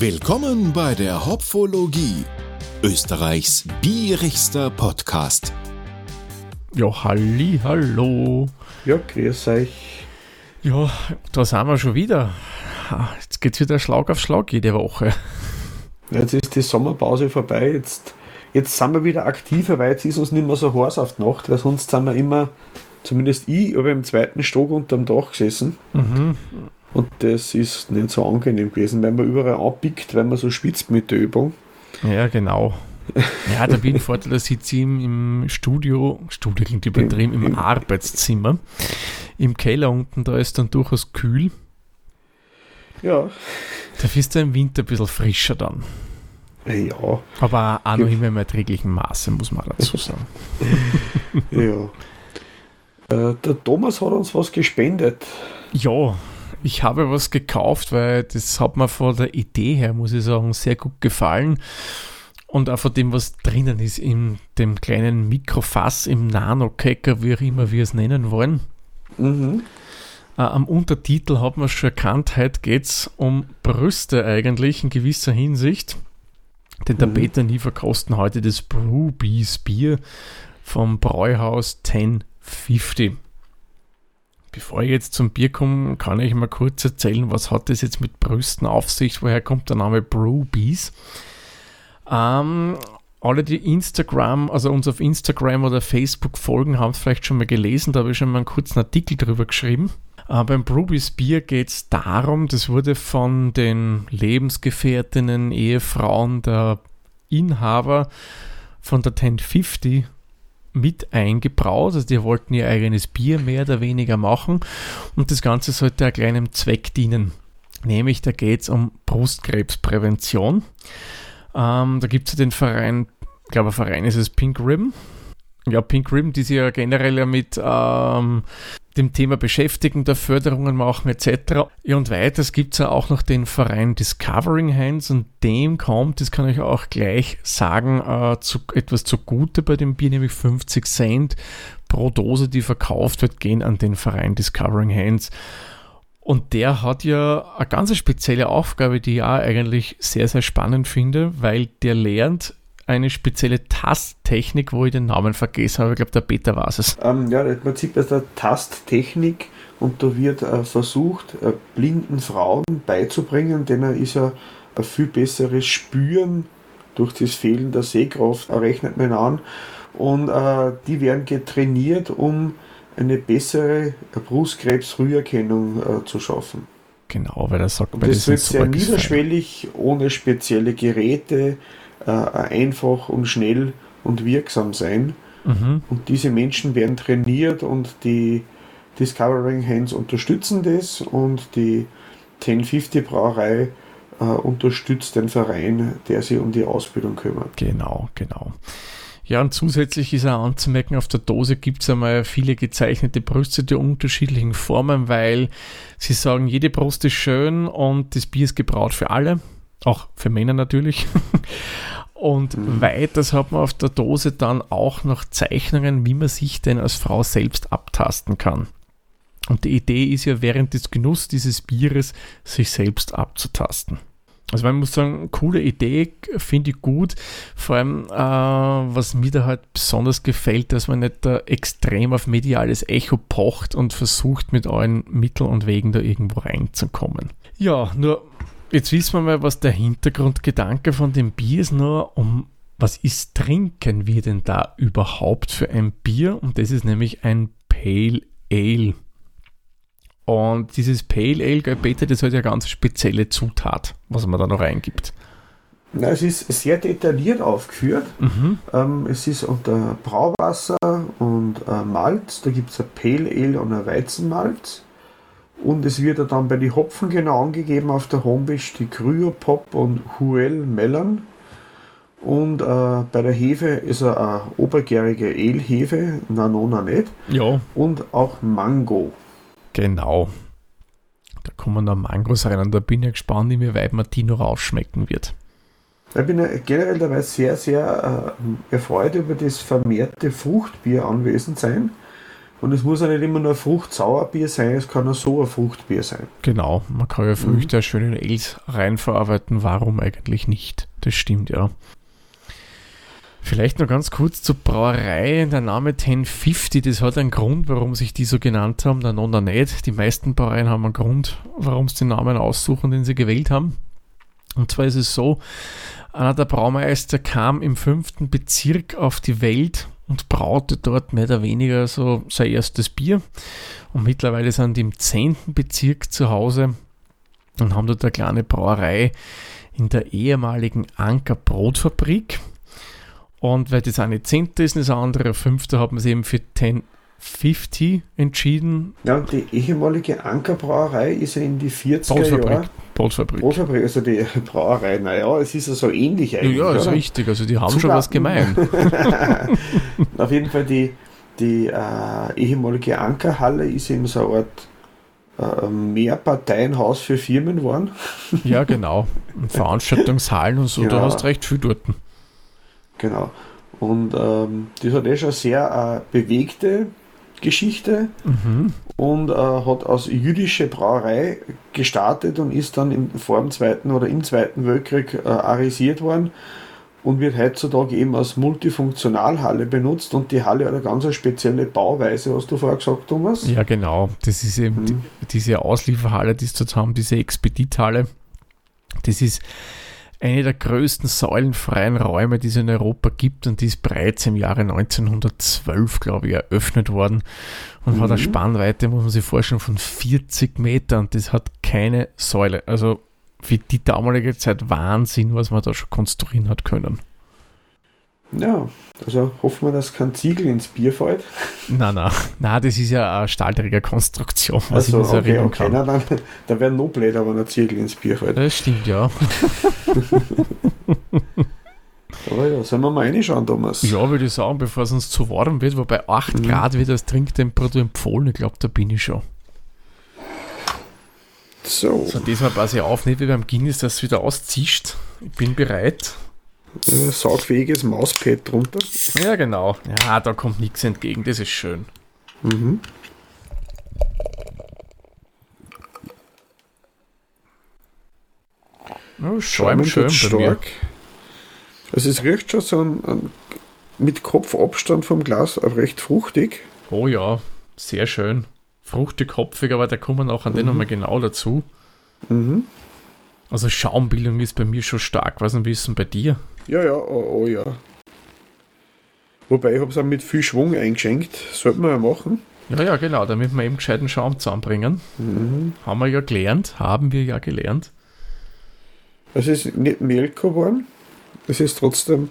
Willkommen bei der Hopfologie, Österreichs bierigster Podcast. Ja, halli, hallo. Ja, grüß euch. Ja, da sind wir schon wieder. Jetzt geht's wieder Schlag auf Schlag jede Woche. Jetzt ist die Sommerpause vorbei. Jetzt, jetzt sind wir wieder aktiver, weil jetzt ist uns nicht mehr so heiß auf die Nacht, weil sonst sind wir immer, zumindest ich, aber im zweiten Stock unterm Dach gesessen. Mhm. Und das ist nicht so angenehm gewesen, weil man überall anpickt, weil man so spitzt mit der Übung. Ja, genau. Ja, der Bienenvorteil, da sitze ich im, Studio, Studio klingt übertrieben, im, im Arbeitszimmer. Im Keller unten, da ist dann durchaus kühl. Ja. Da bist du im Winter ein bisschen frischer dann. Ja. Aber auch noch immer im erträglichen Maße, muss man dazu sagen. ja. Äh, der Thomas hat uns was gespendet. Ja, ich habe was gekauft, weil das hat mir von der Idee her, muss ich sagen, sehr gut gefallen. Und auch von dem, was drinnen ist, in dem kleinen Mikrofass, im Nano-Kecker, wie auch immer wir es nennen wollen. Mhm. Äh, am Untertitel hat man schon erkannt, heute geht es um Brüste eigentlich in gewisser Hinsicht. Denn der Mhm. Peter nie verkosten heute das Brewbees Bier vom Bräuhaus 1050. Bevor ich jetzt zum Bier komme, kann ich mal kurz erzählen, was hat das jetzt mit Brüsten auf sich? Woher kommt der Name Brewbees? Ähm, alle, die Instagram, also uns auf Instagram oder Facebook folgen, haben es vielleicht schon mal gelesen. Da habe ich schon mal einen kurzen Artikel drüber geschrieben. Äh, beim Brewbies Bier geht es darum, das wurde von den Lebensgefährtinnen, Ehefrauen der Inhaber von der 1050 mit eingebraut. Also die wollten ihr eigenes Bier mehr oder weniger machen und das Ganze sollte einem kleinen Zweck dienen. Nämlich da geht es um Brustkrebsprävention. Ähm, da gibt es den Verein, ich glaube, ein Verein ist es Pink Ribbon. Ja, Pink Ribbon, die sich ja generell mit ähm, dem Thema beschäftigen, da Förderungen machen etc. Und weiters gibt es ja auch noch den Verein Discovering Hands und dem kommt, das kann ich auch gleich sagen, äh, zu, etwas zugute bei dem Bier, nämlich 50 Cent pro Dose, die verkauft wird, gehen an den Verein Discovering Hands. Und der hat ja eine ganz spezielle Aufgabe, die ich auch eigentlich sehr, sehr spannend finde, weil der lernt eine spezielle Tasttechnik, wo ich den Namen vergessen habe. Ich glaube, der Peter war es. Ähm, ja, im Prinzip ist der Tasttechnik und da wird äh, versucht, äh, blinden Frauen beizubringen, denen ist ja ein viel besseres Spüren durch das Fehlen der Sehkraft, rechnet man an. Und äh, die werden getrainiert, um eine bessere Brustkrebsfrüherkennung äh, zu schaffen. Genau, weil er sagt, Und das wird sehr niederschwellig, ohne spezielle Geräte, äh, einfach und schnell und wirksam sein. Mhm. Und diese Menschen werden trainiert und die Discovering Hands unterstützen das und die 1050 Brauerei äh, unterstützt den Verein, der sich um die Ausbildung kümmert. Genau, genau. Ja, und zusätzlich ist auch anzumerken, auf der Dose gibt es einmal viele gezeichnete Brüste der unterschiedlichen Formen, weil sie sagen, jede Brust ist schön und das Bier ist gebraut für alle, auch für Männer natürlich. Und Mhm. weiters hat man auf der Dose dann auch noch Zeichnungen, wie man sich denn als Frau selbst abtasten kann. Und die Idee ist ja, während des Genuss dieses Bieres sich selbst abzutasten. Also man muss sagen, coole Idee, finde ich gut. Vor allem, äh, was mir da halt besonders gefällt, dass man nicht da extrem auf mediales Echo pocht und versucht, mit allen Mitteln und Wegen da irgendwo reinzukommen. Ja, nur jetzt wissen wir mal, was der Hintergrundgedanke von dem Bier ist. Nur um was ist, trinken wir denn da überhaupt für ein Bier? Und das ist nämlich ein Pale Ale. Und dieses Pale Ale, Peter, das hat ja ganz spezielle Zutat, was man da noch reingibt. Na, es ist sehr detailliert aufgeführt. Mhm. Ähm, es ist unter Brauwasser und äh, Malz. Da gibt es ein Pale Ale und ein Weizenmalz. Und es wird ja dann bei den Hopfen genau angegeben auf der Homepage die Kryopop und Huel Melon. Und äh, bei der Hefe ist er eine obergärige Ale-Hefe, Nanona nicht. Ja, Und auch Mango. genau. Da kommen noch Mangos rein und da bin ich gespannt, inwieweit Martino rausschmecken wird. Ich bin ja generell dabei sehr, sehr äh, erfreut über das vermehrte Fruchtbier anwesend sein. Und es muss ja nicht immer nur ein Fruchtsauerbier sein, es kann auch so ein Fruchtbier sein. Genau, man kann ja Früchte mhm. schön in Els reinverarbeiten, warum eigentlich nicht? Das stimmt, ja. Vielleicht noch ganz kurz zur Brauerei. Der Name 1050, das hat einen Grund, warum sich die so genannt haben, der Nonna nicht. Die meisten Brauereien haben einen Grund, warum sie den Namen aussuchen, den sie gewählt haben. Und zwar ist es so, einer der Braumeister kam im fünften Bezirk auf die Welt und braute dort mehr oder weniger so sein erstes Bier. Und mittlerweile sind die im zehnten Bezirk zu Hause und haben dort eine kleine Brauerei in der ehemaligen Anker Brotfabrik. Und weil das eine zehnte ist, das andere fünfte, hat man sich eben für 1050 entschieden. Ja, und die ehemalige Ankerbrauerei ist ja in die 40er Jahre. Brotfabrik. Brotfabrik, also die Brauerei, naja, es ist ja so ähnlich eigentlich. Ja, ist oder? richtig, also die haben Zutaten. schon was gemein. Auf jeden Fall die, die äh, ehemalige Ankerhalle ist eben so eine Art äh, Mehrparteienhaus für Firmen geworden. ja, genau. Und Veranstaltungshallen und so, ja. du hast recht viel dort. Genau. Und ähm, das hat eh schon sehr äh, bewegte Geschichte mhm. und äh, hat als jüdische Brauerei gestartet und ist dann im, vor dem Zweiten oder im Zweiten Weltkrieg äh, arisiert worden und wird heutzutage eben als Multifunktionalhalle benutzt und die Halle hat eine ganz spezielle Bauweise, hast du vorher gesagt, Thomas? Ja, genau. Das ist eben mhm. die, diese Auslieferhalle, die es dort haben, diese Expedithalle. Das ist eine der größten säulenfreien Räume, die es in Europa gibt und die ist bereits im Jahre 1912, glaube ich, eröffnet worden und mhm. hat eine Spannweite, muss man sich vorstellen, von 40 Metern und das hat keine Säule. Also für die damalige Zeit Wahnsinn, was man da schon konstruieren hat können. Ja, also hoffen wir, dass kein Ziegel ins Bier fällt. Nein, nein, nein, das ist ja eine Stahlträgerkonstruktion, was also, ich mir okay, okay. kann. Na, dann, dann wäre noch blöder, wenn ein Ziegel ins Bier fällt. Das stimmt, ja. Aber ja, sollen wir mal reinschauen, Thomas? Ja, würde ich sagen, bevor es uns zu warm wird, wobei 8 mhm. Grad wird als Trinktemperatur empfohlen. Ich glaube, da bin ich schon. So. So, diesmal passe ich auf, nicht wie beim Guinness, dass es wieder auszischt. Ich bin bereit äh, saugfähiges Mauspad drunter. Ja, genau. Ja, da kommt nichts entgegen, das ist schön. Mhm. Oh, Schäum schön stark. Also es riecht schon so ein, ein, mit Kopfabstand vom Glas recht fruchtig. Oh ja, sehr schön. Fruchtig, kopfig, aber da kommen auch an mhm. den nochmal genau dazu. Mhm. Also Schaumbildung ist bei mir schon stark. Was ein bisschen bei dir? Ja, ja, oh, oh ja. Wobei ich habe es auch mit viel Schwung eingeschenkt. Sollten wir ja machen. Ja, ja, genau, damit wir eben gescheiten Schaum zusammenbringen. Mhm. Haben wir ja gelernt, haben wir ja gelernt. Es ist nicht Mehl geworden, es ist trotzdem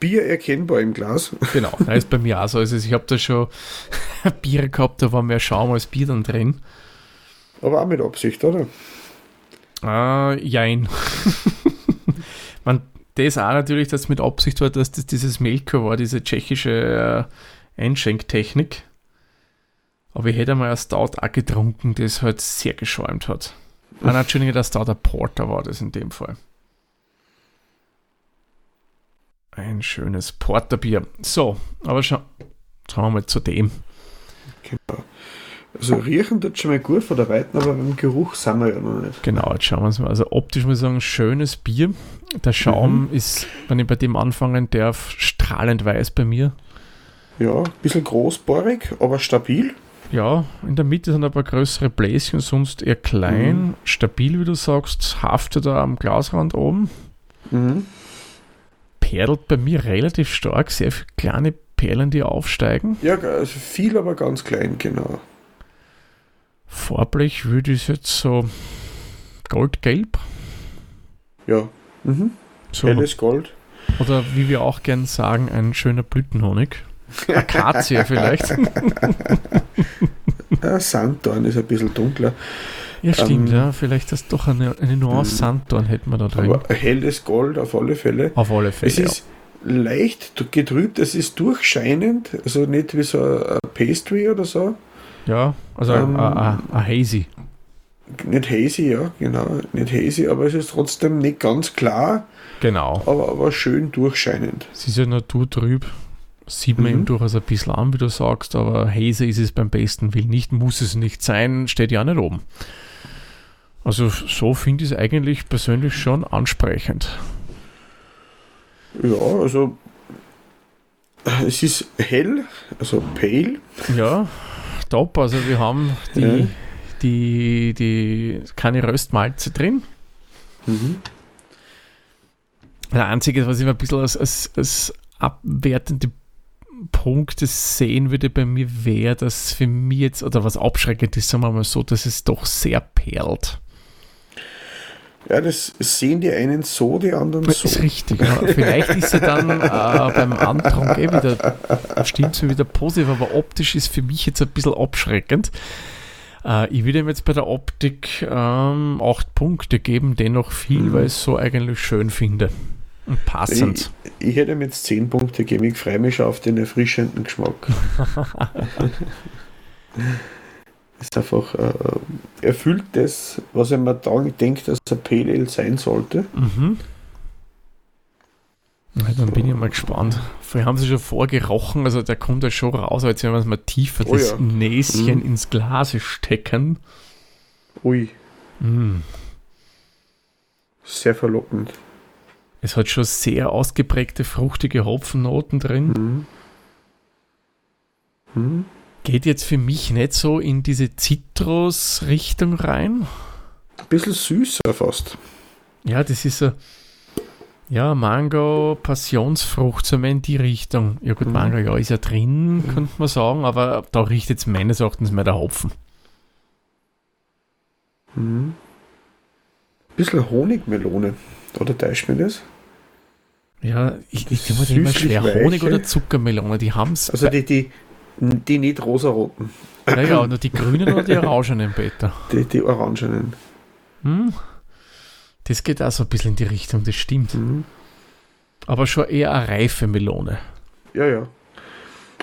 Bier erkennbar im Glas. Genau, das ist bei mir auch so. Also ich habe da schon Bier gehabt, da war mehr Schaum als Bier dann drin. Aber auch mit Absicht, oder? Äh, jein. Man, das auch natürlich, dass mit Absicht war, dass das dieses Melko war, diese tschechische äh, Einschenktechnik. Aber ich hätte mal ein Stout auch getrunken, das halt sehr geschäumt hat. Ah, Entschuldigung, der Stout ein Porter war das in dem Fall. Ein schönes Porterbier. So, aber schon, schauen wir mal zu dem. Genau. Also riechen tut schon mal gut von der Weiten, aber beim Geruch sind wir ja noch nicht. Genau, jetzt schauen wir uns mal. Also optisch muss ich sagen, schönes Bier. Der Schaum mhm. ist, wenn ich bei dem anfangen darf, strahlend weiß bei mir. Ja, ein bisschen großbohrig, aber stabil. Ja, in der Mitte sind ein paar größere Bläschen, sonst eher klein. Mhm. Stabil, wie du sagst, haftet da am Glasrand oben. Mhm. Perlt bei mir relativ stark, sehr viele kleine Perlen, die aufsteigen. Ja, also viel, aber ganz klein, genau. Farblich würde ich jetzt so goldgelb. Ja. Mhm. So. Helles Gold. Oder wie wir auch gern sagen, ein schöner Blütenhonig. Akazie vielleicht. ja, Sanddorn ist ein bisschen dunkler. Ja, stimmt, ähm, ja. Vielleicht ist doch eine, eine Nuance mhm. Sanddorn hätten wir da drin. Aber helles Gold auf alle Fälle. Auf alle Fälle. Es ist ja. leicht getrübt, es ist durchscheinend, also nicht wie so ein Pastry oder so, ja, also ähm, ein Hazy. Nicht hazy, ja, genau. Nicht hazy, aber es ist trotzdem nicht ganz klar. Genau. Aber, aber schön durchscheinend. Es ist ja naturtrüb. Sieht man Mhm. ihm durchaus ein bisschen an, wie du sagst, aber Haze ist es beim besten Willen nicht, muss es nicht sein, steht ja nicht oben. Also so finde ich es eigentlich persönlich schon ansprechend. Ja, also es ist hell, also pale. Ja, top. Also wir haben die, Ja. die, die keine Röstmalze drin. Mhm. Der einzige, was ich ein bisschen als, als, als abwertende Punkte sehen würde bei mir, wäre, dass für mich jetzt, oder was abschreckend ist, sagen wir mal so, dass es doch sehr perlt. Ja, das sehen die einen so, die anderen Das so. ist richtig. Ja. Vielleicht ist er dann äh, beim Antrunk eh wieder, stimmt so wieder positiv, aber optisch ist für mich jetzt ein bisschen abschreckend. Äh, ich würde ihm jetzt bei der Optik ähm, acht Punkte geben, dennoch viel, Mhm. weil ich es so eigentlich schön finde. Und passend. Ich, ich hätte ihm jetzt 10 Punkte gegeben, ich freue mich schon auf den erfrischenden Geschmack. ist einfach, äh, erfüllt das, was ich mir dann denkt, dass ein Pale Ale sein sollte. Mhm. Ja, dann bin ich mal gespannt. Vorher haben sie schon vorgerochen, also der kommt ja schon raus, als wenn wir es mal tiefer Oh das ja. Näschen Mhm. ins Glas stecken. Ui, Mm. sehr verlockend. Es hat schon sehr ausgeprägte fruchtige Hopfennoten drin. Mhm. Mhm. Geht jetzt für mich nicht so in diese Zitrus-Richtung rein. Ein bisschen süßer fast. Ja, das ist so, ja, Mango, Passionsfrucht, so in die Richtung. Ja gut, Mhm. Mango, ja, ist ja drin, könnte man sagen, aber da riecht jetzt meines Erachtens mehr der Hopfen. Mhm. Bisschen Honigmelone. Oder täuscht mir das? Ja, ich, ich tue mir das immer schwer. weiche. Honig oder Zuckermelone, die haben es. Also die, die, die nicht rosaroten, ja, ja, nur die grünen oder die orangenen, Peter. die, die orangenen. Hm? Das geht auch so ein bisschen in die Richtung, das stimmt. Mhm. Aber schon eher eine reife Melone. Ja, ja.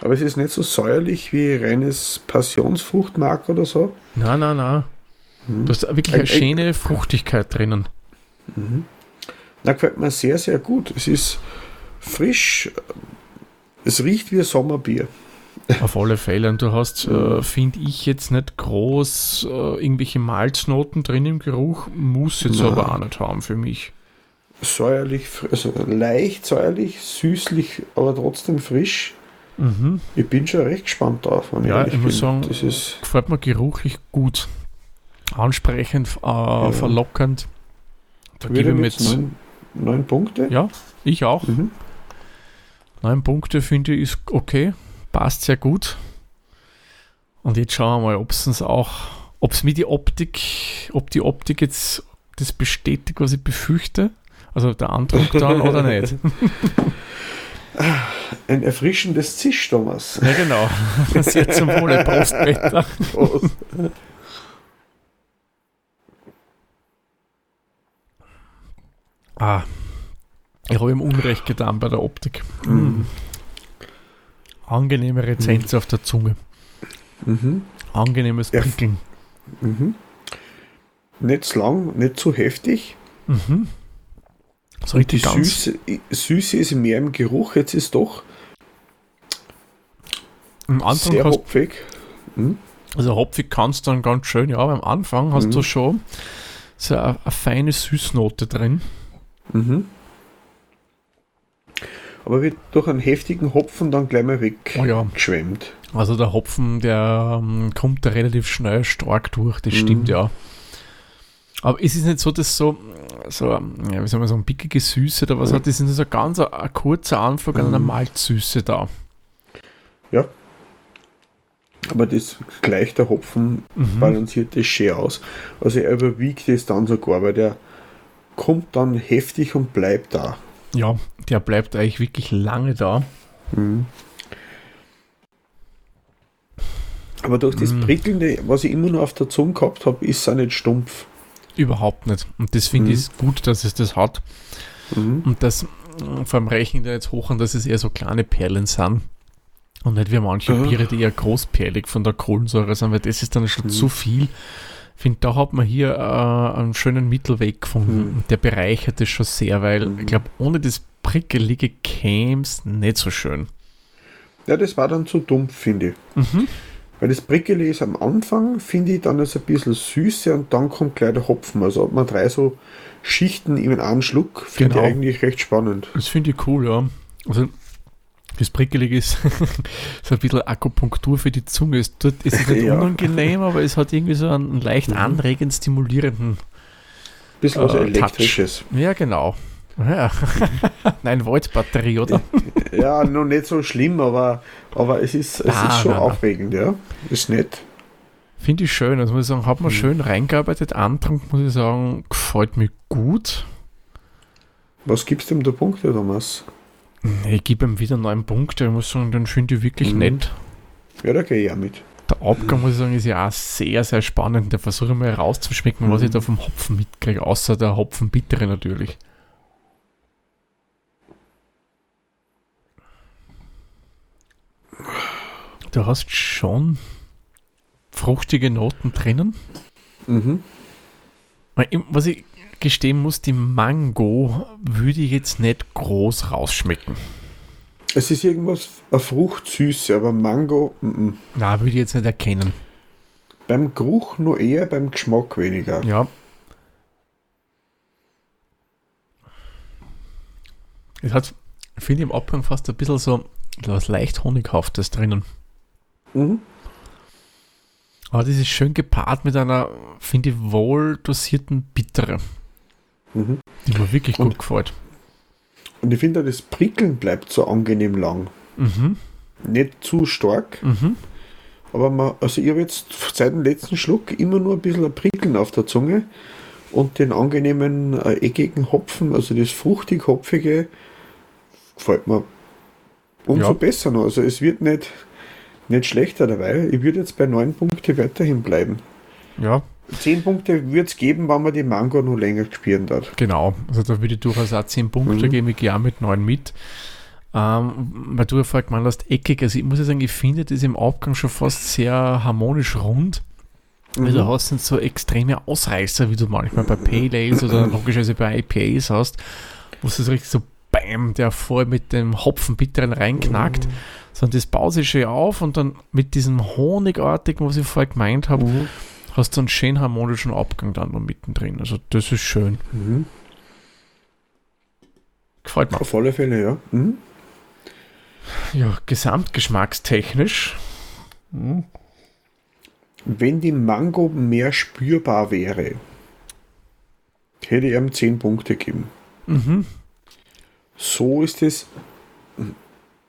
Aber es ist nicht so säuerlich wie reines Passionsfruchtmark oder so. Nein, nein, nein. Mhm. Du hast wirklich Ein- eine schöne Fruchtigkeit drinnen. Mhm. Na, gefällt mir sehr, sehr gut. Es ist frisch. Es riecht wie ein Sommerbier. Auf alle Fälle. Und du hast, äh, finde ich, jetzt nicht groß äh, irgendwelche Malznoten drin im Geruch. Muss jetzt Nein. aber auch nicht haben für mich. Säuerlich, also leicht säuerlich, süßlich, aber trotzdem frisch. Mhm. Ich bin schon recht gespannt drauf. Ja, ehrlich ich muss sagen, das ist Gefällt mir geruchlich gut. Ansprechend, äh, verlockernd. Da gebe ich mir mit jetzt. neun, neun Punkte. Ja, ich auch. Mhm. Neun Punkte finde ich ist okay. Passt sehr gut. Und jetzt schauen wir mal, ob es uns auch, ob es mir die Optik, ob die Optik jetzt das bestätigt, was ich befürchte. Also der Andruck dann oder nicht. Ein erfrischendes Zisch, Thomas. Ja, genau. Sehr zum Wohle, Prost, Peter. Prost. Ah, ich habe ihm Unrecht getan bei der Optik. Mhm. Angenehme Rezenz auf der Zunge. Mhm. Angenehmes Ja. Prickeln. Mhm. Nicht zu lang, nicht zu heftig. Mhm. So die ganz. Süße, Süße ist mehr im Geruch. Jetzt ist doch Am Anfang sehr hopfig. Mhm. Also hopfig kannst du dann ganz schön, ja, aber am Anfang hast Mhm. du schon so eine, eine feine Süßnote drin. Mhm. Aber wird durch einen heftigen Hopfen dann gleich mal Oh ja. weggeschwemmt. Also der Hopfen, der ähm, kommt da relativ schnell stark durch, das Mhm. stimmt ja. Aber es ist nicht so, dass so, so ähm, ja, wie soll man sagen, pickige Süße oder was Mhm. hat, das ist so ganz ein, ein kurzer Anflug an einer Mhm. Malzsüße da. Ja. Aber das gleicht der Hopfen Mhm. balanciert das schön aus. Also er überwiegt es dann sogar, weil der kommt dann heftig und bleibt da. Ja, der bleibt eigentlich wirklich lange da. Mhm. Aber durch das Mhm. Prickelnde, was ich immer nur auf der Zunge gehabt habe, ist es auch nicht stumpf. Überhaupt nicht. Und das finde Mhm. ich gut, dass es das hat. Mhm. Und das, äh, vor allem rechnen da jetzt hoch an, dass es eher so kleine Perlen sind. Und nicht wie manche Mhm. Biere, die eher großperlig von der Kohlensäure sind, weil das ist dann schon Mhm. zu viel. Ich finde, da hat man hier äh, einen schönen Mittelweg gefunden. Mhm. Der bereichert es schon sehr, weil Mhm. ich glaube, ohne das prickelige käme es nicht so schön. Ja, das war dann zu dumpf, finde ich. Mhm. Weil das Prickele ist am Anfang, finde ich, dann ist ein bisschen Süße und dann kommt gleich der Hopfen. Also hat man drei so Schichten in einen Schluck. Finde genau. ich eigentlich recht spannend. Das finde ich cool, ja. Also das Prickelige ist so ein bisschen Akupunktur für die Zunge. Es, tut, es ist nicht ja. unangenehm, aber es hat irgendwie so einen leicht mhm. anregend stimulierenden. Bisschen was äh, Elektrisches. Touch. Ja, genau. Ja. Nein, Voltbatterie, oder? ja, noch nicht so schlimm, aber, aber es ist, es ah, ist schon nein, aufregend, ja. Ist nett. Finde ich schön. Also muss ich sagen, hat man mhm. schön reingearbeitet. Antrunk, muss ich sagen, gefällt mir gut. Was gibst du ihm da Punkte, Thomas? Ich gebe ihm wieder neun Punkte. Ich muss sagen, den finde ich wirklich mhm. nett. Ja, da gehe ich auch mit. Der Abgang, muss ich sagen, ist ja auch sehr, sehr spannend. Da versuche ich mal rauszuschmecken, mhm. was ich da vom Hopfen mitkriege, außer der Hopfenbittere natürlich. Du hast schon fruchtige Noten drinnen. Mhm. Was ich gestehen muss, die Mango würde ich jetzt nicht groß rausschmecken. Es ist irgendwas, eine Fruchtsüße, aber Mango. M -m. Na, würde ich jetzt nicht erkennen. Beim Geruch nur eher, beim Geschmack weniger. Ja. Es hat, finde ich, im Abgang fast ein bisschen so was leicht Honighaftes drinnen. Mhm. Aber das ist schön gepaart mit einer, finde ich, wohl dosierten Bittere. Mhm. Die mir wirklich gut und, gefällt. Und ich finde, das Prickeln bleibt so angenehm lang. Mhm. Nicht zu stark. Mhm. Aber man, also ich habe jetzt seit dem letzten Schluck immer nur ein bisschen ein Prickeln auf der Zunge und den angenehmen äh, eckigen Hopfen, also das fruchtig-hopfige, gefällt mir umso ja. besser noch. Also es wird nicht, nicht schlechter dabei. Ich würde jetzt bei 9 Punkten weiterhin bleiben. Ja. 10 Punkte wird es geben, wenn man die Mango noch länger spielen darf. Genau, also da würde ich durchaus auch 10 Punkte mhm. geben, ich gehe auch mit 9 mit. Ähm, weil du ja vorher gemeint hast, eckig, also ich muss ja sagen, ich finde das im Abgang schon fast sehr harmonisch rund. Mhm. Also du hast nicht so extreme Ausreißer, wie du manchmal bei Pale Ales oder logischerweise bei IPAs hast, wo es so richtig so BAM, der voll mit dem Hopfenbitteren reinknackt. Mhm sondern das baut sich schön auf und dann mit diesem Honigartigen, was ich vorher gemeint habe, mhm. hast du einen schön harmonischen Abgang dann noch mittendrin. Also das ist schön. Mhm. Gefällt mir. Auf alle Fälle, ja. Mhm. Ja, gesamtgeschmackstechnisch. Mhm. Wenn die Mango mehr spürbar wäre, hätte ich ihm 10 Punkte gegeben. Mhm. So ist es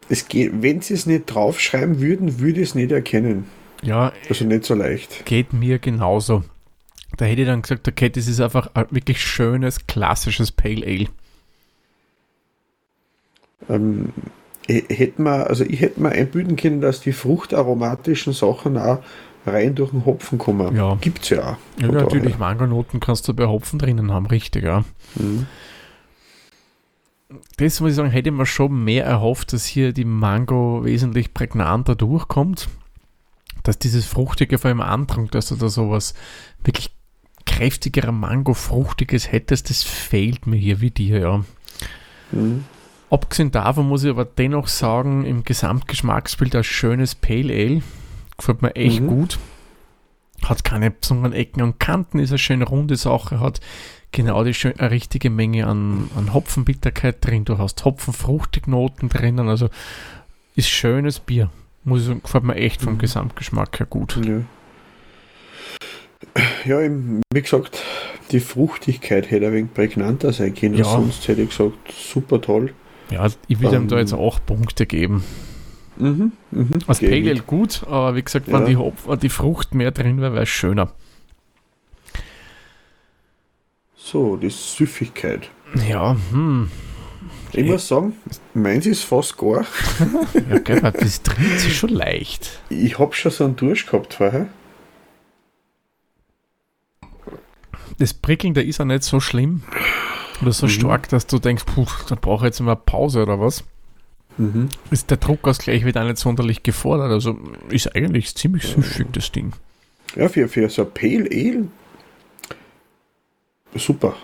es geht, wenn sie es nicht draufschreiben würden, würde ich es nicht erkennen. Ja. Also nicht so leicht. Geht mir genauso. Da hätte ich dann gesagt, okay, das ist einfach ein wirklich schönes, klassisches Pale Ale. Ähm, hätte man, also ich hätte mir einbilden können, dass die fruchtaromatischen Sachen auch rein durch den Hopfen kommen. Ja. Gibt es ja auch. Ja, natürlich, Mangonoten kannst du bei Hopfen drinnen haben, richtig, ja. Mhm das muss ich sagen, hätte man schon mehr erhofft, dass hier die Mango wesentlich prägnanter durchkommt. Dass dieses Fruchtige vor allem Andrang, dass du da sowas wirklich kräftigerer Mango-Fruchtiges hättest, das fehlt mir hier wie dir, ja. Mhm. Abgesehen davon muss ich aber dennoch sagen, im Gesamtgeschmacksbild ein schönes Pale Ale. Gefällt mir echt mhm. gut. Hat keine besonderen Ecken und Kanten, ist eine schöne runde Sache, hat genau die schön, eine richtige Menge an, an Hopfenbitterkeit drin. Du hast Hopfenfruchtignoten drinnen. Also ist schönes Bier. Muss ich sagen, gefällt mir echt vom mhm. Gesamtgeschmack her gut. Ja. Ja, wie gesagt, die Fruchtigkeit hätte ein wenig prägnanter sein können. Ja. Sonst hätte ich gesagt, super toll. Ja, ich würde ihm da jetzt auch Punkte geben. Mhm, mhm, Als Pale gut, aber wie gesagt, wenn die, Hopf, die Frucht mehr drin wäre, wäre es schöner. So, die Süffigkeit. Ja, hm. Ich muss sagen, meins ist fast gar. ja, gell, das trinkt sich schon leicht. Ich habe schon so einen Durst gehabt vorher. Das Prickeln, der ist ja nicht so schlimm oder so mhm. stark, dass du denkst, puh, da brauche ich jetzt mal Pause oder was. Mhm. Ist der Druckausgleich wieder nicht sonderlich gefordert. Also ist eigentlich ziemlich süffig, das Ding. Ja, für, für so Pale Ale super.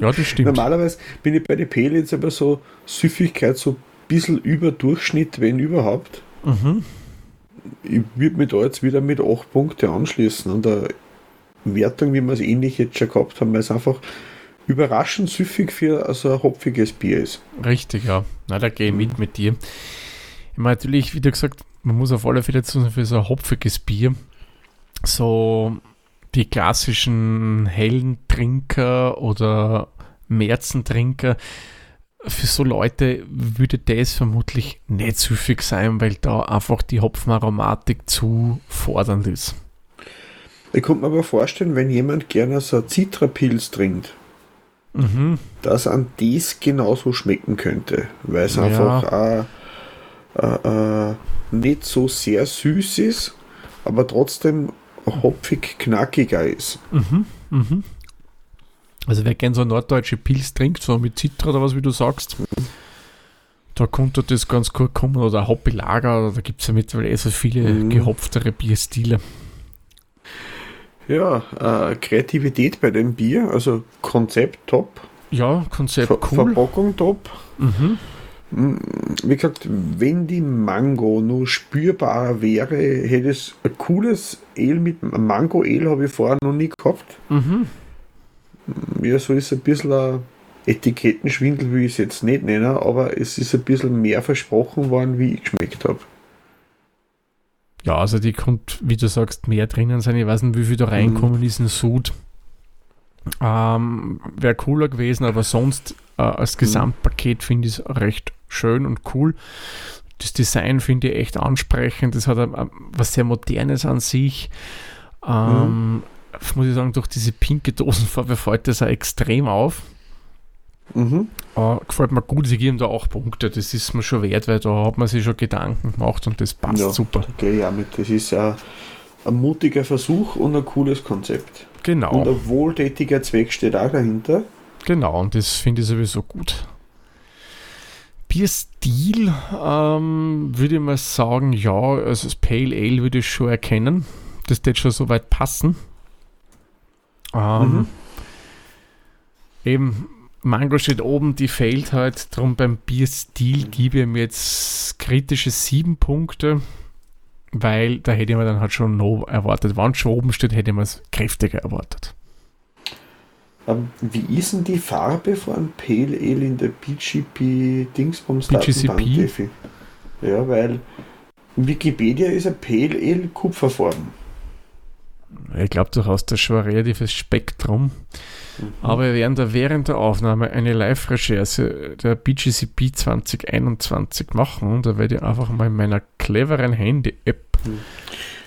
Ja, das stimmt. Normalerweise bin ich bei den Pelets aber so Süffigkeit so ein bisschen über Durchschnitt, wenn überhaupt. Mhm. Ich würde mich da jetzt wieder mit 8 Punkten anschließen an der Wertung, wie wir es ähnlich jetzt schon gehabt haben, weil es einfach überraschend süffig für so ein hopfiges Bier ist. Richtig, ja. Na, da gehe ich mit mit dir. Ich meine, natürlich, wie du gesagt, man muss auf alle Fälle zu für so ein hopfiges Bier so die klassischen hellen Trinker oder Märzentrinker, für so Leute würde das vermutlich nicht süffig sein, weil da einfach die Hopfenaromatik zu fordernd ist. Ich könnte mir aber vorstellen, wenn jemand gerne so Zitrapilz trinkt, mhm. dass an dies genauso schmecken könnte, weil es ja. einfach äh, äh, äh, nicht so sehr süß ist, aber trotzdem hopfig knackiger ist. Mhm. Mhm. Also wer gerne so norddeutsche Pilz trinkt, so mit Zitra oder was, wie du sagst, da könnte das ganz gut kommen. Oder Hoppy Lager, da gibt es ja mittlerweile eh so viele mhm. gehopftere Bierstile. Ja, äh, Kreativität bei dem Bier, also Konzept top. Ja, Konzept Ver cool. Verpackung top. Mhm. Mm, wie gesagt, wenn die Mango nur spürbarer wäre, hätte es ein cooles Ale mit Mango-Ale, habe ich vorher noch nie gehabt. Mhm. Ja, so ist ein bisschen ein Etikettenschwindel, wie ich es jetzt nicht nenne, aber es ist ein bisschen mehr versprochen worden, wie ich geschmeckt habe. Ja, also die kommt, wie du sagst, mehr drinnen sein. Ich weiß nicht, wie viel da mhm. reinkommen mhm. ist in Sud. Ähm, Wäre cooler gewesen, aber sonst äh, als mhm. Gesamtpaket finde ich es recht schön und cool. Das Design finde ich echt ansprechend. Das hat ein, was sehr Modernes an sich. Ähm, mhm. Muss ich sagen, durch diese pinke Dosenfarbe fällt das auch extrem auf. Mhm. Uh, gefällt mir gut, sie geben da auch Punkte, das ist mir schon wert, weil da hat man sich schon Gedanken gemacht und das passt ja, super. Okay, ja, mit. Das ist ja ein mutiger Versuch und ein cooles Konzept. Genau. Und ein wohltätiger Zweck steht auch dahinter. Genau, und das finde ich sowieso gut. Bierstil ähm, würde ich mal sagen, ja, also das Pale Ale würde ich schon erkennen. Das wird schon soweit passen. Ähm, mhm. Eben, Mango steht oben, die fehlt halt. Darum beim Bierstil gebe ich mir jetzt kritische sieben Punkte, weil da hätte man dann halt schon noch erwartet. Wenn es schon oben steht, hätte man es kräftiger erwartet. Ähm, wie ist denn die Farbe von Pale Ale in der BGP Dingsbums BGCP? Ja, weil Wikipedia ist ein Pale Ale kupferfarben. Ich glaube, du hast da schon ein relatives Spektrum. Mhm. Aber wir werden da während der Aufnahme eine Live-Recherche der BGCP 2021 machen. Da werde ich einfach mal in meiner cleveren Handy-App. Mhm.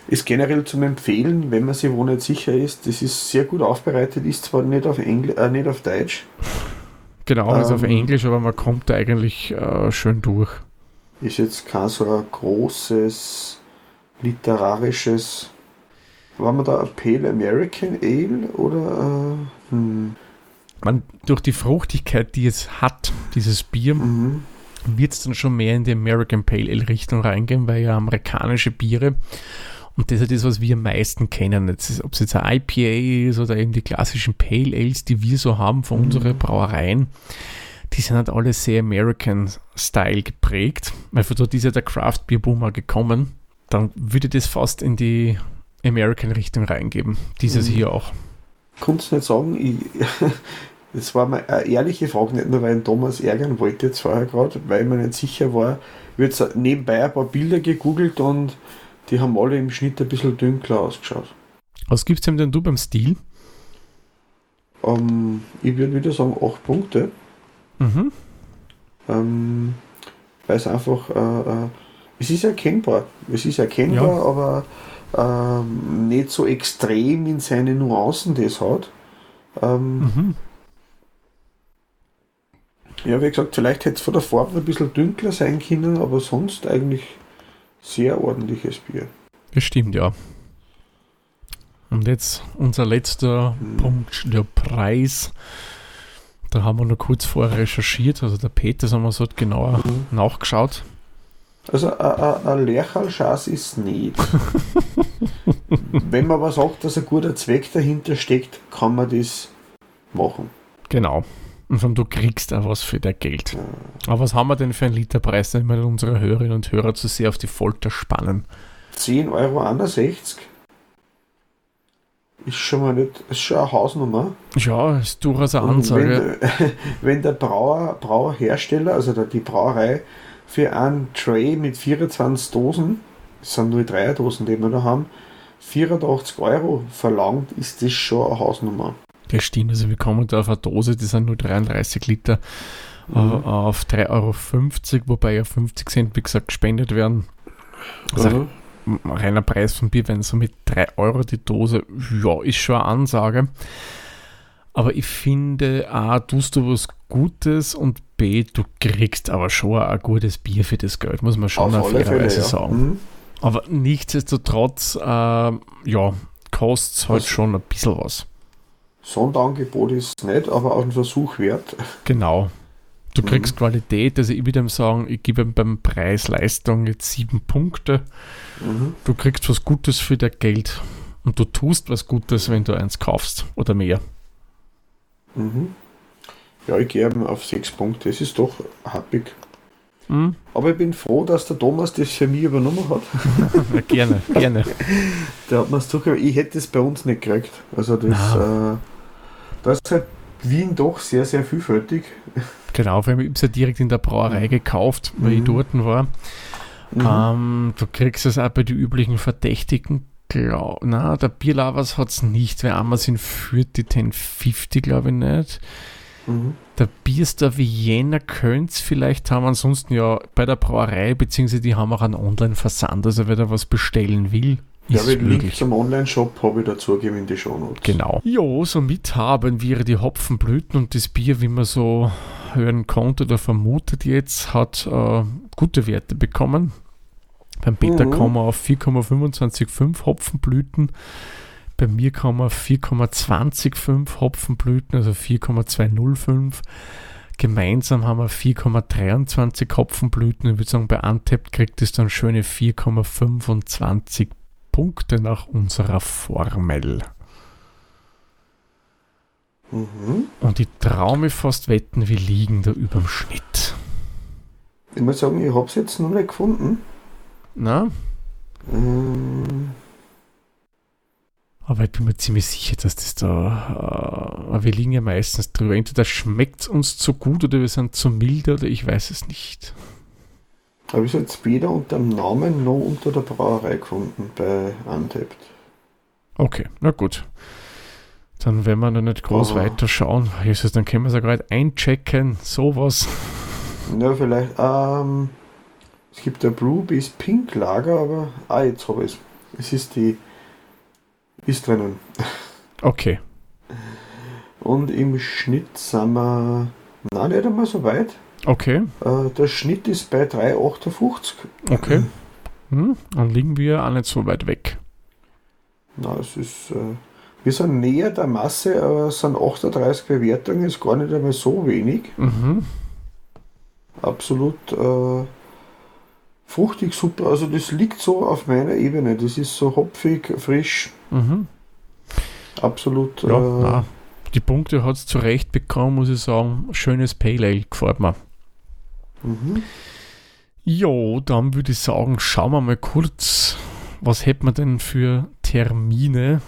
Ist generell zum Empfehlen, wenn man sich wo nicht sicher ist. Das ist sehr gut aufbereitet, ist zwar nicht auf, Engl äh, nicht auf Deutsch. Genau, ist auf ähm, Englisch, aber man kommt da eigentlich äh, schön durch. Ist jetzt kein so ein großes literarisches war man da ein Pale American Ale oder? Äh, hm. Man, durch die Fruchtigkeit, die es hat, dieses Bier, mhm. wird es dann schon mehr in die American Pale Ale Richtung reingehen, weil ja amerikanische Biere und das ist das, was wir am meisten kennen. Jetzt, ob es jetzt ein IPA ist oder eben die klassischen Pale Ales, die wir so haben von mhm. unseren Brauereien, die sind halt alle sehr American-Style geprägt, weil von dort ist ja der Craft Beer Boomer gekommen. Dann würde das fast in die American-Richtung reingeben. Dieses mhm. hier auch. Kannst nicht sagen, ich, das war mal eine ehrliche Frage, nicht nur weil ich Thomas ärgern wollte jetzt vorher gerade, weil ich mir nicht sicher war. Ich habe nebenbei ein paar Bilder gegoogelt und die haben alle im Schnitt ein bisschen dunkler ausgeschaut. Was gibst du denn du beim Stil? Um, ähm, ich würde wieder sagen 8 Punkte. Mhm. Ähm, weil es einfach, äh, äh, es ist erkennbar. Es ist erkennbar, ja. aber ähm, nicht so extrem in seine Nuancen das hat. Ähm, mhm. Ja, wie gesagt, vielleicht hätte es von der Farbe ein bisschen dunkler sein können, aber sonst eigentlich sehr ordentliches Bier. Das stimmt, ja. Und jetzt unser letzter mhm. Punkt, der Preis. Da haben wir noch kurz vorher recherchiert, also der Peter haben wir so genauer mhm. nachgeschaut. Also ein Lerchalschaß ist nicht. Wenn man aber sagt, dass ein guter Zweck dahinter steckt, kann man das machen. Genau. Und von du kriegst auch was für dein Geld. Aber was haben wir denn für einen Literpreis, damit wir unsere Hörerinnen und Hörer zu sehr auf die Folter spannen? 10,61 Euro. Ist schon mal nicht, ist schon eine Hausnummer. Ja, ist durchaus eine Ansage. Wenn, wenn der Brauer, Brauerhersteller, also der, die Brauerei, für einen Tray mit 24 Dosen, das sind nur drei Dosen, die wir da haben, 84 Euro verlangt, ist das schon eine Hausnummer. Das stimmt, also wir kommen da auf eine Dose, die sind nur 33 Liter, äh, auf 3,50 Euro, wobei ja 50 Cent, wie gesagt, gespendet werden. Also Mhm. ein reiner Preis von Bier, wenn so mit 3 Euro die Dose, ja, ist schon eine Ansage. Aber ich finde, A, tust du was Gutes und B, du kriegst aber schon ein gutes Bier für das Geld, muss man schon auf fairerweise sagen. Mhm. Aber nichtsdestotrotz, äh, ja, kostet es halt Was- schon ein bisschen was. Sonderangebot ist es nicht, aber auch ein Versuch wert. Genau. Du Mhm. kriegst Qualität, also ich würde ihm sagen, ich gebe ihm beim Preis-Leistung jetzt sieben Punkte. Mhm. Du kriegst was Gutes für dein Geld und du tust was Gutes, wenn du eins kaufst oder mehr. Mhm. Ja, ich gehe ihm auf 6 Punkte. Es ist doch happig. Hm? Aber ich bin froh, dass der Thomas das für mich übernommen hat. Gerne, gerne. Der hat mir es zugehört. Ich hätte es bei uns nicht gekriegt. Also das, äh, da ist halt Wien doch sehr, sehr vielfältig. Genau, vor allem ich habe es ja direkt in der Brauerei gekauft, weil ich Mhm. dort war. Mhm. Ähm, du kriegst es auch bei den üblichen Verdächtigen. Glaub, na, der Bierlavers hat es nicht, weil einmal sind für die 1050, glaube ich nicht. Mhm. Der Bierstar Vienna könnte es vielleicht haben, ansonsten ja bei der Brauerei, beziehungsweise die haben auch einen Online-Versand, also wer da was bestellen will, Ja, ist den Link möglich. zum Online-Shop habe ich dazugegeben in die Shownotes. Genau. Jo, somit haben wir die Hopfenblüten und das Bier, wie man so hören konnte oder vermutet jetzt, hat äh, gute Werte bekommen. Beim Peter Mhm. kommen wir auf 4,255 Hopfenblüten. Bei mir kommen wir auf 4,205 Hopfenblüten, also 4,205. Gemeinsam haben wir 4,23 Hopfenblüten. Ich würde sagen, bei Untapped kriegt es dann schöne 4,25 Punkte nach unserer Formel. Mhm. Und ich traue mir fast wetten, wir liegen da überm Schnitt. Ich muss sagen, ich habe es jetzt noch nicht gefunden. Na, Ähm, aber ich bin mir ziemlich sicher, dass das da. Äh, wir liegen ja meistens drüber. Entweder schmeckt es uns zu gut oder wir sind zu milde oder ich weiß es nicht. Habe ich es jetzt weder unter dem Namen noch unter der Brauerei gefunden bei Untapped. Okay, na gut. Dann werden wir noch nicht groß Aber- weiter schauen. Jesus, dann können wir es ja gerade einchecken. Sowas. Ja, vielleicht. Ähm, es gibt ein Blue bis Pink Lager, aber. Ah, jetzt habe ich es. Es ist die. Ist drinnen. Okay. Und im Schnitt sind wir. Nein, nicht einmal so weit. Okay. Äh, der Schnitt ist bei 3,58. Okay. Hm, dann liegen wir auch nicht so weit weg. Na, es ist. Äh, wir sind näher der Masse, aber es sind 38 Bewertungen, ist gar nicht einmal so wenig. Mhm. Absolut äh, fruchtig, super. Also, das liegt so auf meiner Ebene. Das ist so hopfig, frisch, Mhm. absolut. Ja, äh, die Punkte hat es zu Recht bekommen, muss ich sagen. Schönes Pale Ale, gefällt mir. Mhm. Jo, dann würde ich sagen, schauen wir mal kurz, was hätten wir denn für Termine,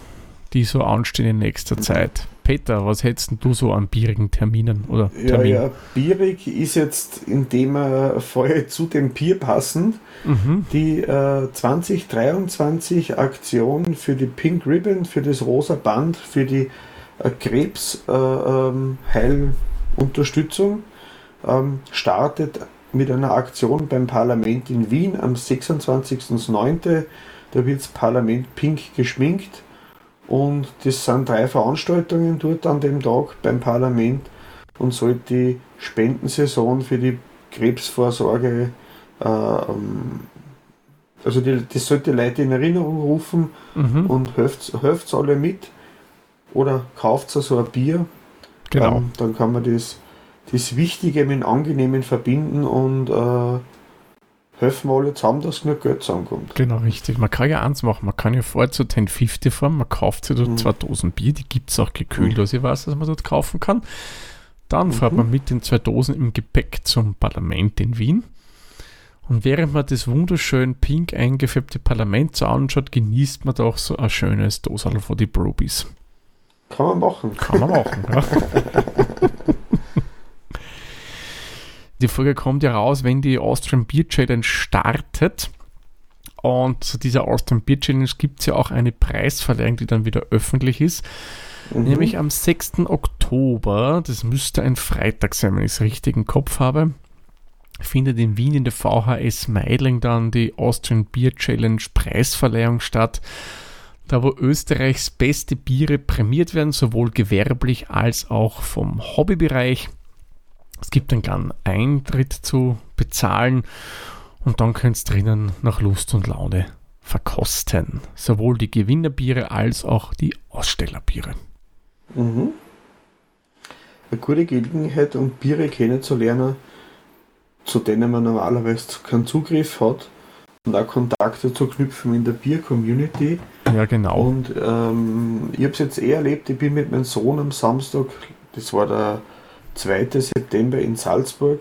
die so anstehen in nächster Zeit. Peter, was hättest du so an bierigen Terminen oder Ja, Termin? ja, bierig ist jetzt in dem äh, Fall zu dem Bier passend. Mhm. Die äh, 2023 Aktion für die Pink Ribbon, für das rosa Band, für die äh, Krebsheilunterstützung äh, Heilunterstützung, ähm, startet mit einer Aktion beim Parlament in Wien am 26.09. Da wird das Parlament pink geschminkt und das sind drei Veranstaltungen dort an dem Tag beim Parlament und soll die Spendensaison für die Krebsvorsorge äh, ähm, also die, das sollte Leute in Erinnerung rufen Mhm. und helft alle mit oder kauft so ein Bier. Genau. Ähm, dann kann man das, das Wichtige mit Angenehmen verbinden und äh, helfen wir alle zusammen, dass genug Geld zusammenkommt. Genau, richtig. Man kann ja eins machen. Man kann ja vorher zu 1050 fahren, man kauft sich dort Mhm. zwei Dosen Bier, die gibt es auch gekühlt, Mhm. was ich weiß, dass man dort kaufen kann. Dann fährt Mhm. man mit den zwei Dosen im Gepäck zum Parlament in Wien. Und während man das wunderschön pink eingefärbte Parlament so anschaut, genießt man doch so ein schönes Dosal von die Brobies. Kann man machen. Kann man machen. ja. Die Folge kommt ja raus, wenn die Austrian Beer Challenge startet. Und zu dieser Austrian Beer Challenge gibt es ja auch eine Preisverleihung, die dann wieder öffentlich ist. Mhm. Nämlich am 6. Oktober, das müsste ein Freitag sein, wenn ich es richtig im Kopf habe, findet in Wien in der VHS Meidling dann die Austrian Beer Challenge Preisverleihung statt. Da wo Österreichs beste Biere prämiert werden, sowohl gewerblich als auch vom Hobbybereich. Es gibt einen kleinen Eintritt zu bezahlen und dann könnt ihr drinnen nach Lust und Laune verkosten. Sowohl die Gewinnerbiere als auch die Ausstellerbiere. Mhm. Eine gute Gelegenheit, um Biere kennenzulernen, zu denen man normalerweise keinen Zugriff hat und auch Kontakte zu knüpfen in der Bier-Community. Ja, genau. Und ähm, ich habe es jetzt eh erlebt, ich bin mit meinem Sohn am Samstag, das war der 2. September in Salzburg,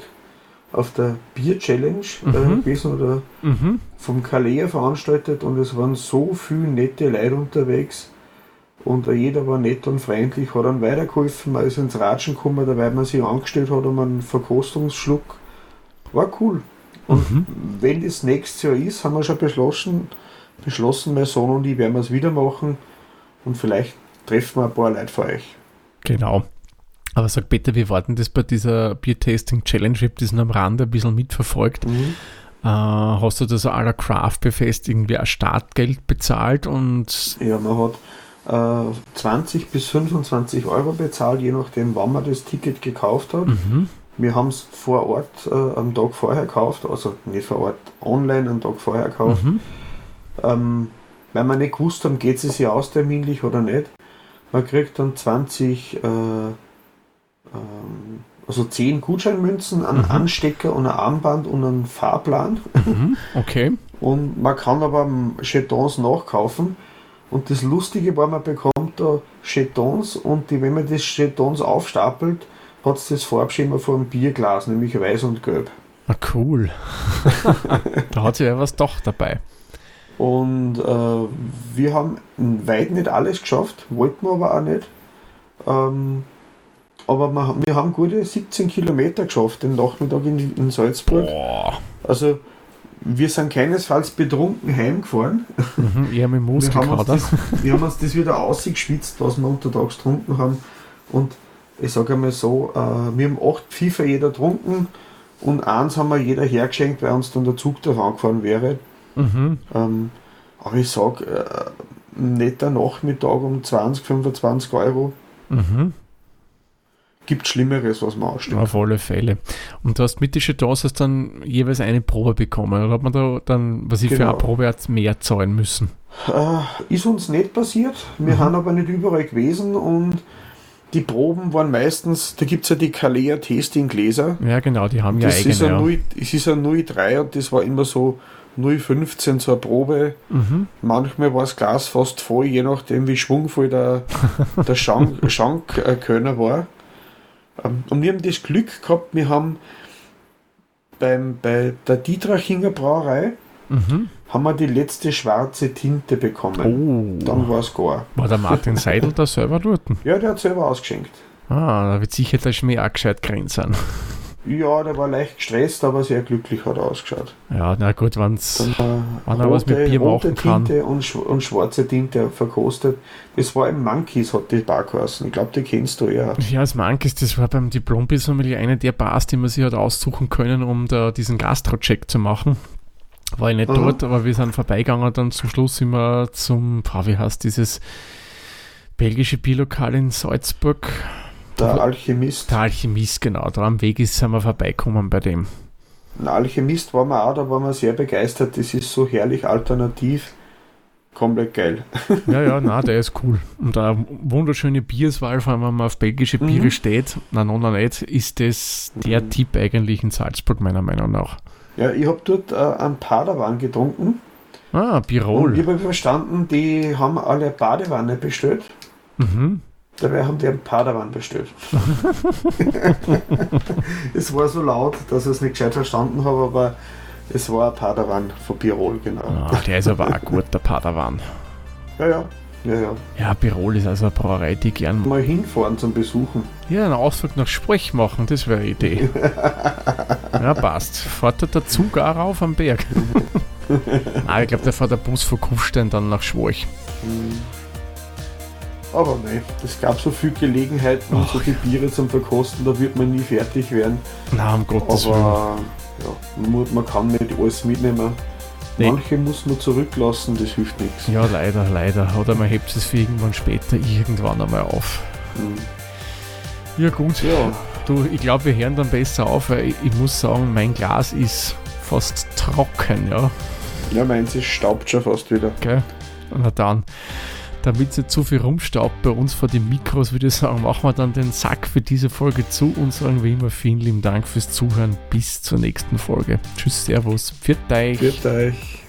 auf der Bier-Challenge äh, Mhm. gewesen oder Mhm. vom Kalea veranstaltet und es waren so viele nette Leute unterwegs und jeder war nett und freundlich, hat dann weitergeholfen, man ist ins Ratschen gekommen, dabei man sich angestellt hat um einen Verkostungsschluck. War cool. Und Mhm. wenn das nächstes Jahr ist, haben wir schon beschlossen, beschlossen, mein Sohn und ich werden wir es wieder machen und vielleicht treffen wir ein paar Leute von euch. Genau. Aber sag bitte, wie war denn das bei dieser Beer-Tasting Challenge? Ich habe nur am Rande ein bisschen mitverfolgt. Mhm. Äh, hast du das aller Craft befest irgendwie ein Startgeld bezahlt und Ja, man hat äh, 20 bis 25 Euro bezahlt, je nachdem, wann man das Ticket gekauft hat. mhm. Wir haben es vor Ort äh, am Tag vorher gekauft, also nicht vor Ort, online am Tag vorher gekauft, Mhm. ähm, weil wir nicht gewusst haben, geht es sich aus terminlich oder nicht. Man kriegt dann 20, äh, ähm, also 10 Gutscheinmünzen, einen Mhm. Anstecker und ein Armband und einen Fahrplan. Mhm. Okay. Und man kann aber Chetons nachkaufen. Und das Lustige war, man bekommt da Chetons und die, wenn man das Chetons aufstapelt, hat es das Farbschema einem Bierglas, nämlich weiß und gelb. Ah, cool. da hat sich ja was doch dabei. Und äh, wir haben weit nicht alles geschafft, wollten wir aber auch nicht. Ähm, aber wir, haben- wir haben gute 17 Kilometer geschafft den Nachmittag in, in Salzburg. Boah. Also wir sind keinesfalls betrunken heimgefahren. Mhm. Eher mit Wir haben, das, wir haben uns das wieder ausgeschwitzt, was wir untertags getrunken haben. Und ich sage einmal so, äh, wir haben acht Pfiffer jeder getrunken und eins haben wir jeder hergeschenkt, weil uns dann der Zug davon gefahren wäre. Mhm. Ähm, aber ich sage, äh, netter Nachmittag um 20, 25 Euro Mhm. Gibt Schlimmeres, was man ausstellt. Auf alle Fälle. Und du hast mit den Chetons hast dann jeweils eine Probe bekommen. Oder hat man da dann, was ich für Genau. eine Probe hat, mehr zahlen müssen? Äh, ist uns nicht passiert. Wir Mhm. haben aber nicht überall gewesen und die Proben waren meistens, da gibt es ja die Kalea Tasting Gläser. Ja, genau, die haben ja Das ist eigene. ein Ja. 0, es ist ein 03 und das war immer so 0,15 zur Probe. Mhm. Manchmal war das Glas fast voll, je nachdem wie schwungvoll der, der Schank, Schankkörner war. Ähm, Und wir haben das Glück gehabt, wir haben beim, bei der Dietrachinger Brauerei Mhm. haben wir die letzte schwarze Tinte bekommen. Oh. Dann war es gar. War der Martin Seidel da selber dort? Ja, der hat selber ausgeschenkt. Ah, da wird sicher der Schmäh auch gescheit grinsen. Ja, der war leicht gestresst, aber sehr glücklich hat er ausgeschaut. Ja, na gut, wenn's. Dann, äh, Wenn er was mit Bier rote machen kann. Tinte und, sch und schwarze Tinte verkostet. Das war im Monkeys, hat die Bar geheißen. Ich glaube, die kennst du ja. Ja, das Mankes, das war beim Diplom-Sommelier eine der Bars, die man sich hat aussuchen können, um da diesen Gastro-Check zu machen. War ich nicht Mhm. dort, aber wir sind vorbeigegangen dann zum Schluss immer zum, boah, wie heißt dieses belgische Bierlokal in Salzburg? Der Alchemist. Der Alchemist, genau. Da am Weg ist, sind wir vorbeikommen bei dem. Ein Alchemist war man auch, da war man sehr begeistert. Das ist so herrlich alternativ. Komplett geil. Ja, ja, na, der ist cool. Und eine wunderschöne Bierswahl, vor allem wenn man auf belgische Mhm. Biere steht, na, no, na, nicht, ist das der Mhm. Tipp eigentlich in Salzburg, meiner Meinung nach. Ja, ich habe dort äh, einen Padawan getrunken. Ah, Und Birol. ich habe verstanden, die haben alle Badewanne bestellt. Mhm. Dabei haben die einen Padawan bestellt. es war so laut, dass ich es nicht gescheit verstanden habe, aber es war ein Padawan von Pirol, genau. Ah, der ist aber auch gut, der Padawan. Ja, ja. Ja, ja. Ja, Pirol ist also eine Brauerei, die gern Mal hinfahren zum Besuchen. Ja, einen Ausflug nach Sprech machen, das wäre eine Idee. ja, passt. Fährt da der Zug auch rauf am Berg? Nein, ich glaube, der fährt der Bus von Kufstein dann nach Schwarch. Aber nein, es gab so viele Gelegenheiten, Ach. so viele Biere zum Verkosten, da wird man nie fertig werden. Na, um Gottes Willen. Aber ja, man, kann nicht alles mitnehmen. Nee. Manche muss man zurücklassen, das hilft nichts. Ja, leider, leider. Oder man hebt es für irgendwann später irgendwann einmal auf. Mhm. Ja, gut. Ja, Du, ich glaube, wir hören dann besser auf, weil ich, ich muss sagen, mein Glas ist fast trocken, ja. ja meins ist staubt schon fast wieder. Gell? Na dann, damit es nicht zu viel rumstaubt bei uns vor den Mikros, würde ich sagen, machen wir dann den Sack für diese Folge zu und sagen wie immer vielen lieben Dank fürs Zuhören. Bis zur nächsten Folge. Tschüss, Servus, pfiat euch. Wird euch.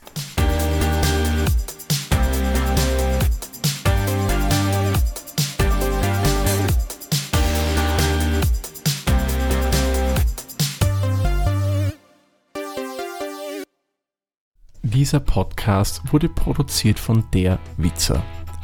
Dieser Podcast wurde produziert von Der Witzer.